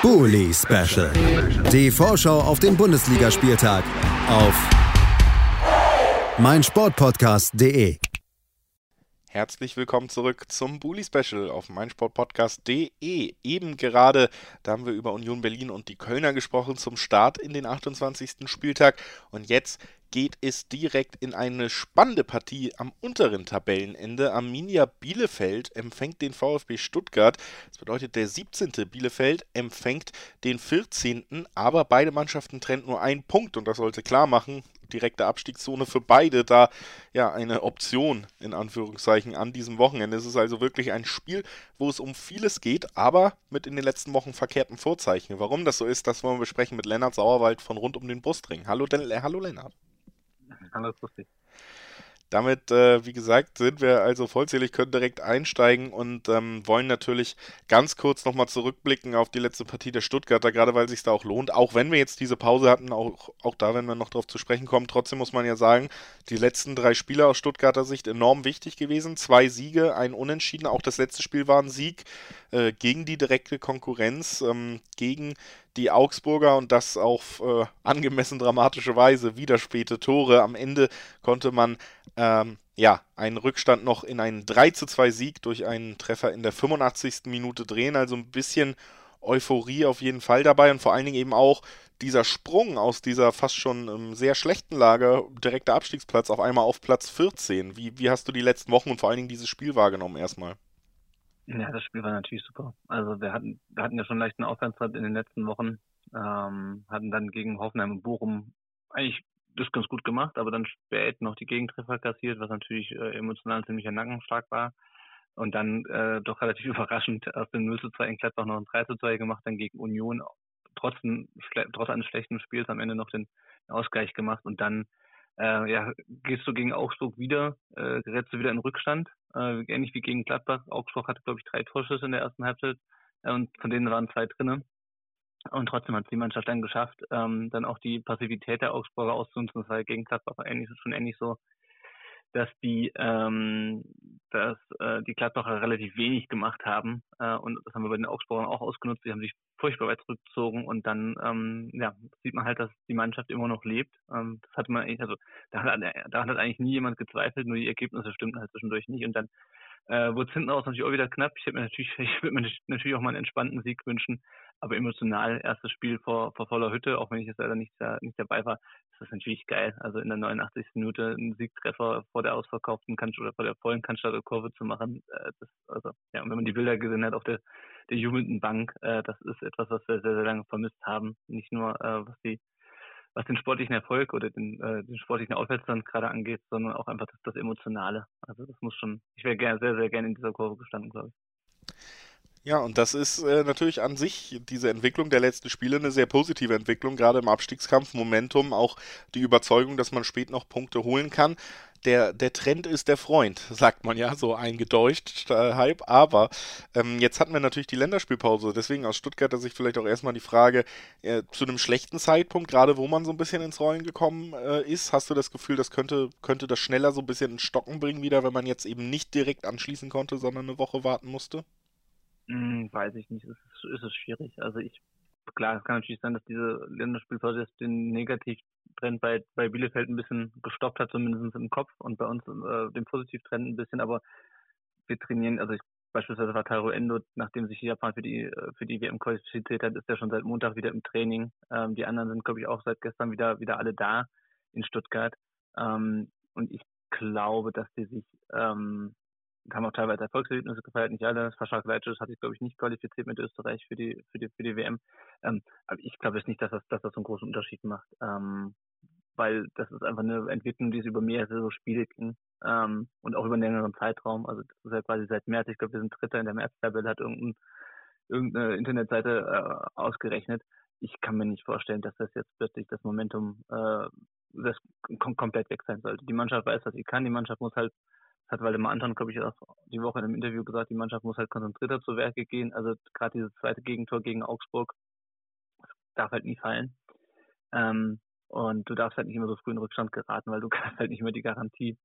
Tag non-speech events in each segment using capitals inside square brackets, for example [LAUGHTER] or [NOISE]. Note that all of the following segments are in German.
Bully Special. Die Vorschau auf den Bundesligaspieltag auf meinsportpodcast.de. Herzlich willkommen zurück zum Bully Special auf meinsportpodcast.de. Eben gerade, da haben wir über Union Berlin und die Kölner gesprochen zum Start in den 28. Spieltag. Und jetzt geht es direkt in eine spannende Partie am unteren Tabellenende. Arminia Bielefeld empfängt den VfB Stuttgart. Das bedeutet, der 17. Bielefeld empfängt den 14. Aber beide Mannschaften trennt nur ein Punkt und das sollte klar machen, direkte Abstiegszone für beide da ja eine Option in Anführungszeichen an diesem Wochenende. Es ist also wirklich ein Spiel, wo es um vieles geht, aber mit in den letzten Wochen verkehrten Vorzeichen. Warum das so ist, das wollen wir besprechen mit Lennart Sauerwald von rund um den Brustring. Hallo, äh, hallo Lennart. Grüß dich. Damit, äh, wie gesagt, sind wir also vollzählig, können direkt einsteigen und ähm, wollen natürlich ganz kurz nochmal zurückblicken auf die letzte Partie der Stuttgarter, gerade weil es sich da auch lohnt. Auch wenn wir jetzt diese Pause hatten, auch, auch da werden wir noch drauf zu sprechen kommen, trotzdem muss man ja sagen, die letzten drei Spiele aus Stuttgarter Sicht enorm wichtig gewesen. Zwei Siege, ein Unentschieden. Auch das letzte Spiel war ein Sieg äh, gegen die direkte Konkurrenz, ähm, gegen die Augsburger und das auf äh, angemessen dramatische Weise. Wieder späte Tore. Am Ende konnte man ähm, ja einen Rückstand noch in einen 3 zu 2 Sieg durch einen Treffer in der 85. Minute drehen. Also ein bisschen Euphorie auf jeden Fall dabei und vor allen Dingen eben auch dieser Sprung aus dieser fast schon ähm, sehr schlechten Lage, direkter Abstiegsplatz, auf einmal auf Platz 14. Wie, wie hast du die letzten Wochen und vor allen Dingen dieses Spiel wahrgenommen erstmal? Ja, das Spiel war natürlich super. Also wir hatten, wir hatten ja schon leichten Aufwärtstrend in den letzten Wochen, ähm, hatten dann gegen Hoffenheim und Bochum eigentlich das ganz gut gemacht, aber dann spät noch die Gegentreffer kassiert, was natürlich äh, emotional ziemlich Nackenschlag war. Und dann äh, doch relativ [LAUGHS] überraschend aus dem 0 zu 2 in Gladbach noch ein 3 zu 2 gemacht, dann gegen Union trotz, trotz eines schlechten Spiels am Ende noch den Ausgleich gemacht und dann äh, ja, gehst du gegen Augsburg wieder, äh, gerätst du wieder in Rückstand, äh, ähnlich wie gegen Gladbach. Augsburg hatte, glaube ich, drei Torschüsse in der ersten Halbzeit äh, und von denen waren zwei drinnen. Und trotzdem hat die Mannschaft dann geschafft, ähm, dann auch die Passivität der Augsburger auszunutzen. Das war gegen Gladbach ähnlich, schon ähnlich so dass die ähm, dass äh, die Gladbacher relativ wenig gemacht haben äh, und das haben wir bei den Augsburgern auch ausgenutzt. Die haben sich furchtbar weit zurückgezogen und dann ähm, ja sieht man halt, dass die Mannschaft immer noch lebt. Ähm, das hatte man eigentlich, also da hat, da hat eigentlich nie jemand gezweifelt, nur die Ergebnisse stimmten halt zwischendurch nicht und dann äh, wurde es hinten raus natürlich auch wieder knapp. Ich hätte mir natürlich, [LAUGHS] ich würde mir natürlich auch mal einen entspannten Sieg wünschen, aber emotional erstes Spiel vor, vor voller Hütte, auch wenn ich jetzt leider nicht, nicht dabei war, ist das natürlich geil. Also in der 89. Minute einen Siegtreffer vor der ausverkauften Cannstatt oder vor der vollen Cannstatter Kurve zu machen, äh, das, also ja, und wenn man die Bilder gesehen hat auf der, der jubelnden Bank, äh, das ist etwas, was wir sehr, sehr lange vermisst haben. Nicht nur äh, was die was den sportlichen Erfolg oder den, äh, den sportlichen Aufwärtstand gerade angeht, sondern auch einfach das, das Emotionale. Also das muss schon, ich wäre sehr, sehr gerne in dieser Kurve gestanden, glaube ich. Ja, und das ist äh, natürlich an sich diese Entwicklung der letzten Spiele eine sehr positive Entwicklung, gerade im Abstiegskampf, Momentum, auch die Überzeugung, dass man spät noch Punkte holen kann der, der Trend ist der Freund, [LAUGHS] sagt man ja, so eingedeutscht, äh, Hype. Aber ähm, jetzt hatten wir natürlich die Länderspielpause, deswegen aus Stuttgarter Sicht vielleicht auch erstmal die Frage, äh, zu einem schlechten Zeitpunkt, gerade wo man so ein bisschen ins Rollen gekommen äh, ist, hast du das Gefühl, das könnte, könnte das schneller so ein bisschen in Stocken bringen wieder, wenn man jetzt eben nicht direkt anschließen konnte, sondern eine Woche warten musste? Hm, weiß ich nicht, es ist, ist es schwierig. Also ich klar, es kann natürlich sein, dass diese Länderspielpause jetzt den Negativtrend bei, bei Bielefeld ein bisschen gestoppt hat, zumindest im Kopf und bei uns äh, den Positivtrend ein bisschen, aber wir trainieren, also ich, beispielsweise war Taro Endo, nachdem sich Japan für die äh, für die WM qualifiziert hat, ist er schon seit Montag wieder im Training. Ähm, die anderen sind, glaube ich, auch seit gestern wieder wieder alle da in Stuttgart. Ähm, und ich glaube, dass die sich ähm, haben auch teilweise Erfolgserlebnisse gefeiert, nicht alle. Faschak Leitsch hat sich, glaube ich, nicht qualifiziert mit Österreich für die, für die, für die WM. Ähm, aber ich glaube jetzt nicht, dass das, dass das so einen großen Unterschied macht. Ähm, weil das ist einfach eine Entwicklung, die es über mehrere Spiele ging. Ähm, und auch über einen längeren Zeitraum. Also das ist ja quasi seit März, ich glaube, wir sind Dritter in der März-Tabelle, hat irgendein, irgendeine Internetseite äh, ausgerechnet. Ich kann mir nicht vorstellen, dass das jetzt plötzlich das Momentum äh, das kom komplett weg sein sollte. Die Mannschaft weiß, was sie kann. Die Mannschaft muss halt hat Waldemar Anton, glaube ich, auch die Woche in einem Interview gesagt, die Mannschaft muss halt konzentrierter zu Werke gehen. Also gerade dieses zweite Gegentor gegen Augsburg darf halt nie fallen. Ähm, und du darfst halt nicht immer so früh in Rückstand geraten, weil du [LAUGHS] hast halt nicht mehr die Garantie,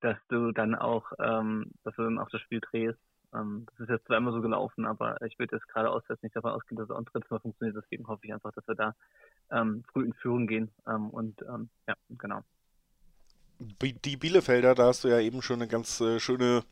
dass du dann auch, ähm, dass du dann auch das Spiel drehst. Ähm, das ist jetzt immer so gelaufen, aber ich würde jetzt gerade auswärts nicht davon ausgehen, dass es auch drittes Mal funktioniert. Deswegen hoffe ich einfach, dass wir da ähm, früh in Führung gehen. Ähm, und ähm, ja, genau. Die Bielefelder, da hast du ja eben schon eine ganz äh, schöne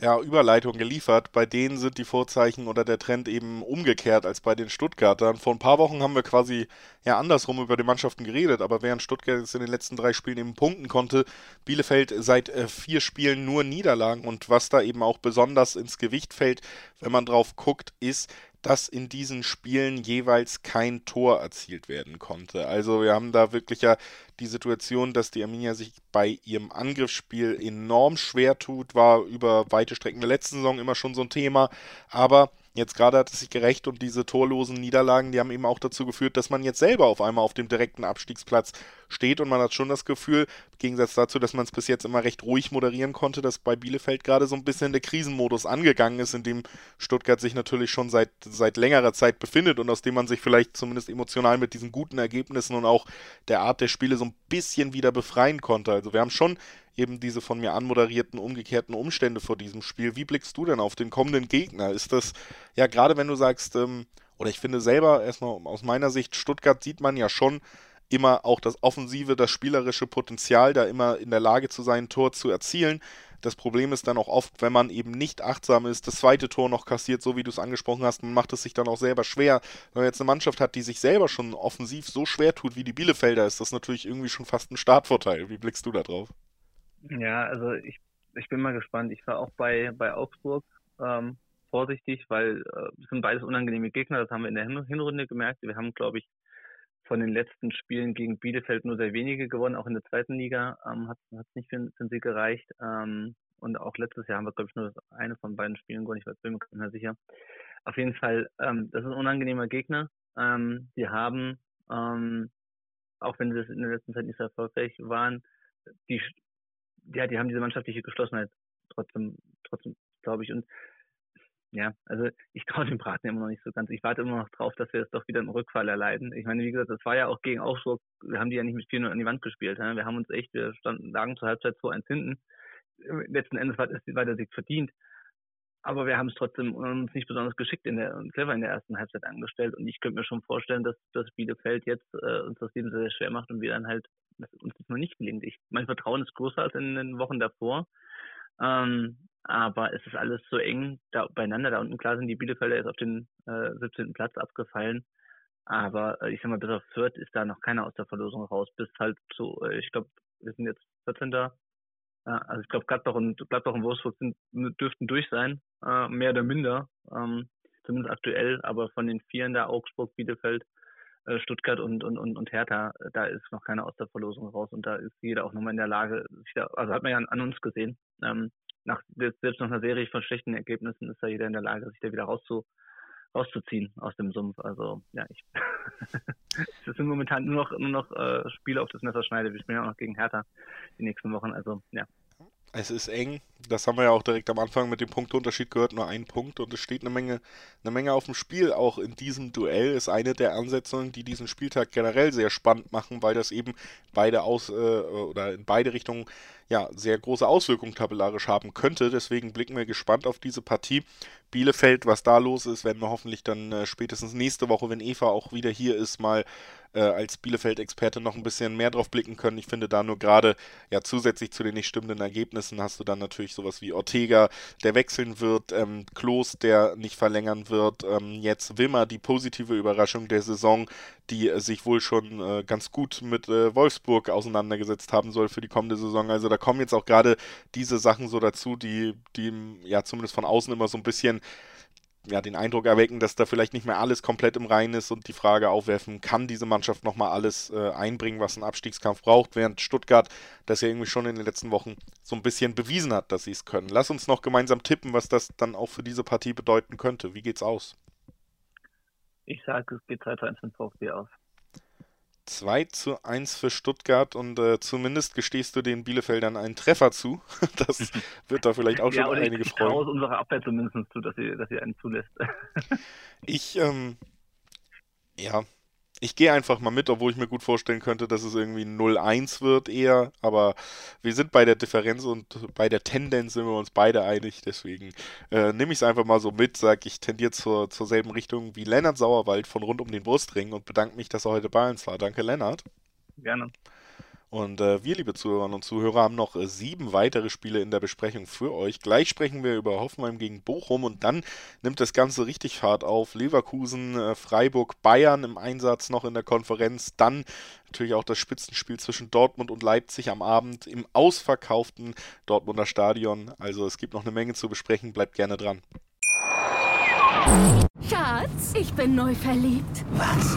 ja, Überleitung geliefert. Bei denen sind die Vorzeichen oder der Trend eben umgekehrt als bei den Stuttgartern. Vor ein paar Wochen haben wir quasi ja andersrum über die Mannschaften geredet, aber während Stuttgart jetzt in den letzten drei Spielen eben punkten konnte, Bielefeld seit äh, vier Spielen nur Niederlagen und was da eben auch besonders ins Gewicht fällt, wenn man drauf guckt, ist, dass in diesen Spielen jeweils kein Tor erzielt werden konnte. Also wir haben da wirklich ja die Situation, dass die Arminia sich bei ihrem Angriffsspiel enorm schwer tut, war über weite Strecken der letzten Saison immer schon so ein Thema, aber Jetzt gerade hat es sich gerecht und diese torlosen Niederlagen, die haben eben auch dazu geführt, dass man jetzt selber auf einmal auf dem direkten Abstiegsplatz steht und man hat schon das Gefühl, im Gegensatz dazu, dass man es bis jetzt immer recht ruhig moderieren konnte, dass bei Bielefeld gerade so ein bisschen der Krisenmodus angegangen ist, in dem Stuttgart sich natürlich schon seit, seit längerer Zeit befindet und aus dem man sich vielleicht zumindest emotional mit diesen guten Ergebnissen und auch der Art der Spiele so ein bisschen wieder befreien konnte. Also wir haben schon eben diese von mir anmoderierten umgekehrten Umstände vor diesem Spiel. Wie blickst du denn auf den kommenden Gegner? Ist das, ja, gerade wenn du sagst, ähm, oder ich finde selber, erstmal aus meiner Sicht, Stuttgart sieht man ja schon immer auch das offensive, das spielerische Potenzial, da immer in der Lage zu sein, ein Tor zu erzielen. Das Problem ist dann auch oft, wenn man eben nicht achtsam ist, das zweite Tor noch kassiert, so wie du es angesprochen hast, man macht es sich dann auch selber schwer. Wenn man jetzt eine Mannschaft hat, die sich selber schon offensiv so schwer tut wie die Bielefelder, ist das natürlich irgendwie schon fast ein Startvorteil. Wie blickst du da drauf? Ja, also ich, ich bin mal gespannt. Ich war auch bei, bei Augsburg ähm, vorsichtig, weil äh, sind beides unangenehme Gegner. Das haben wir in der Hinrunde gemerkt. Wir haben, glaube ich, von den letzten Spielen gegen Bielefeld nur sehr wenige gewonnen. Auch in der zweiten Liga ähm, hat es nicht für, für Sieg gereicht. Ähm, und auch letztes Jahr haben wir, glaube ich, nur eine von beiden Spielen gewonnen. Ich bin mir nicht mehr sicher. Auf jeden Fall, ähm, das ist ein unangenehmer Gegner. Ähm, die haben, ähm, auch wenn sie das in der letzten Zeit nicht so erfolgreich waren, die ja, die haben diese mannschaftliche Geschlossenheit trotzdem, trotzdem, glaube ich. Und ja, also ich traue dem Braten immer noch nicht so ganz. Ich warte immer noch drauf, dass wir jetzt doch wieder einen Rückfall erleiden. Ich meine, wie gesagt, das war ja auch gegen Augsburg, wir haben die ja nicht mit 4 an die Wand gespielt. Ja? Wir haben uns echt, wir standen, lagen zur Halbzeit 2-1 hinten. Letzten Endes war, war der Sieg verdient. Aber wir haben es trotzdem uns nicht besonders geschickt in der, und clever in der ersten Halbzeit angestellt. Und ich könnte mir schon vorstellen, dass das Bielefeld jetzt äh, uns das Leben sehr, sehr schwer macht und wir dann halt dass uns das noch nicht gelingt. Ich, mein Vertrauen ist größer als in den Wochen davor. Ähm, aber es ist alles so eng da beieinander. Da unten klar sind die Bielefelder jetzt auf den äh, 17. Platz abgefallen. Aber äh, ich sag mal, bis auf Fürth ist da noch keiner aus der Verlosung raus. Bis halt so, äh, ich glaube, wir sind jetzt 14. Ja, also ich glaube, Gladbach und Gladbach und Wolfsburg sind, dürften durch sein, äh, mehr oder minder, ähm, zumindest aktuell. Aber von den Vieren da Augsburg, Bielefeld, äh, Stuttgart und, und, und, und Hertha, da ist noch keiner aus der Verlosung raus und da ist jeder auch nochmal in der Lage, also hat man ja an uns gesehen, ähm, nach, selbst nach einer Serie von schlechten Ergebnissen ist da jeder in der Lage, sich da wieder rauszu, rauszuziehen aus dem Sumpf. Also ja, ich [LAUGHS] es sind momentan nur noch nur noch äh, Spiele auf das Messer schneide. Wir spielen ja auch noch gegen Hertha die nächsten Wochen. Also ja, es ist eng. Das haben wir ja auch direkt am Anfang mit dem Punkteunterschied gehört, nur ein Punkt und es steht eine Menge, eine Menge auf dem Spiel. Auch in diesem Duell ist eine der Ansetzungen, die diesen Spieltag generell sehr spannend machen, weil das eben beide aus äh, oder in beide Richtungen ja sehr große Auswirkungen tabellarisch haben könnte. Deswegen blicken wir gespannt auf diese Partie. Bielefeld, was da los ist, werden wir hoffentlich dann äh, spätestens nächste Woche, wenn Eva auch wieder hier ist, mal äh, als Bielefeld-Experte noch ein bisschen mehr drauf blicken können. Ich finde da nur gerade, ja, zusätzlich zu den nicht stimmenden Ergebnissen hast du dann natürlich sowas wie Ortega, der wechseln wird, ähm, Klos, der nicht verlängern wird, ähm, jetzt Wimmer, die positive Überraschung der Saison, die äh, sich wohl schon äh, ganz gut mit äh, Wolfsburg auseinandergesetzt haben soll für die kommende Saison. Also da kommen jetzt auch gerade diese Sachen so dazu, die, die ja zumindest von außen immer so ein bisschen ja, den Eindruck erwecken, dass da vielleicht nicht mehr alles komplett im Reinen ist und die Frage aufwerfen, kann diese Mannschaft nochmal alles äh, einbringen, was ein Abstiegskampf braucht, während Stuttgart das ja irgendwie schon in den letzten Wochen so ein bisschen bewiesen hat, dass sie es können. Lass uns noch gemeinsam tippen, was das dann auch für diese Partie bedeuten könnte. Wie geht's aus? Ich sage, es geht 2 zu 1 für VfB aus. 2 zu 1 für Stuttgart und äh, zumindest gestehst du den Bielefeldern einen Treffer zu. [LAUGHS] das [LAUGHS] wird da vielleicht auch schon ja, einige ich, freuen. Ich aus unserer Abwehr zumindest zu, dass sie, dass sie einen zulässt. [LAUGHS] ich, ähm, ja, ich gehe einfach mal mit, obwohl ich mir gut vorstellen könnte, dass es irgendwie 0-1 wird eher. Aber wir sind bei der Differenz und bei der Tendenz sind wir uns beide einig. Deswegen äh, nehme ich es einfach mal so mit, sage ich tendiere zur, zur selben Richtung wie Lennart Sauerwald von rund um den Brustring und bedanke mich, dass er heute bei uns war. Danke, Lennart. Gerne. Und äh, wir, liebe Zuhörerinnen und Zuhörer, haben noch äh, sieben weitere Spiele in der Besprechung für euch. Gleich sprechen wir über Hoffenheim gegen Bochum und dann nimmt das Ganze richtig Fahrt auf. Leverkusen, äh, Freiburg, Bayern im Einsatz noch in der Konferenz. Dann natürlich auch das Spitzenspiel zwischen Dortmund und Leipzig am Abend im ausverkauften Dortmunder Stadion. Also es gibt noch eine Menge zu besprechen. Bleibt gerne dran. Schatz, ich bin neu verliebt. Was?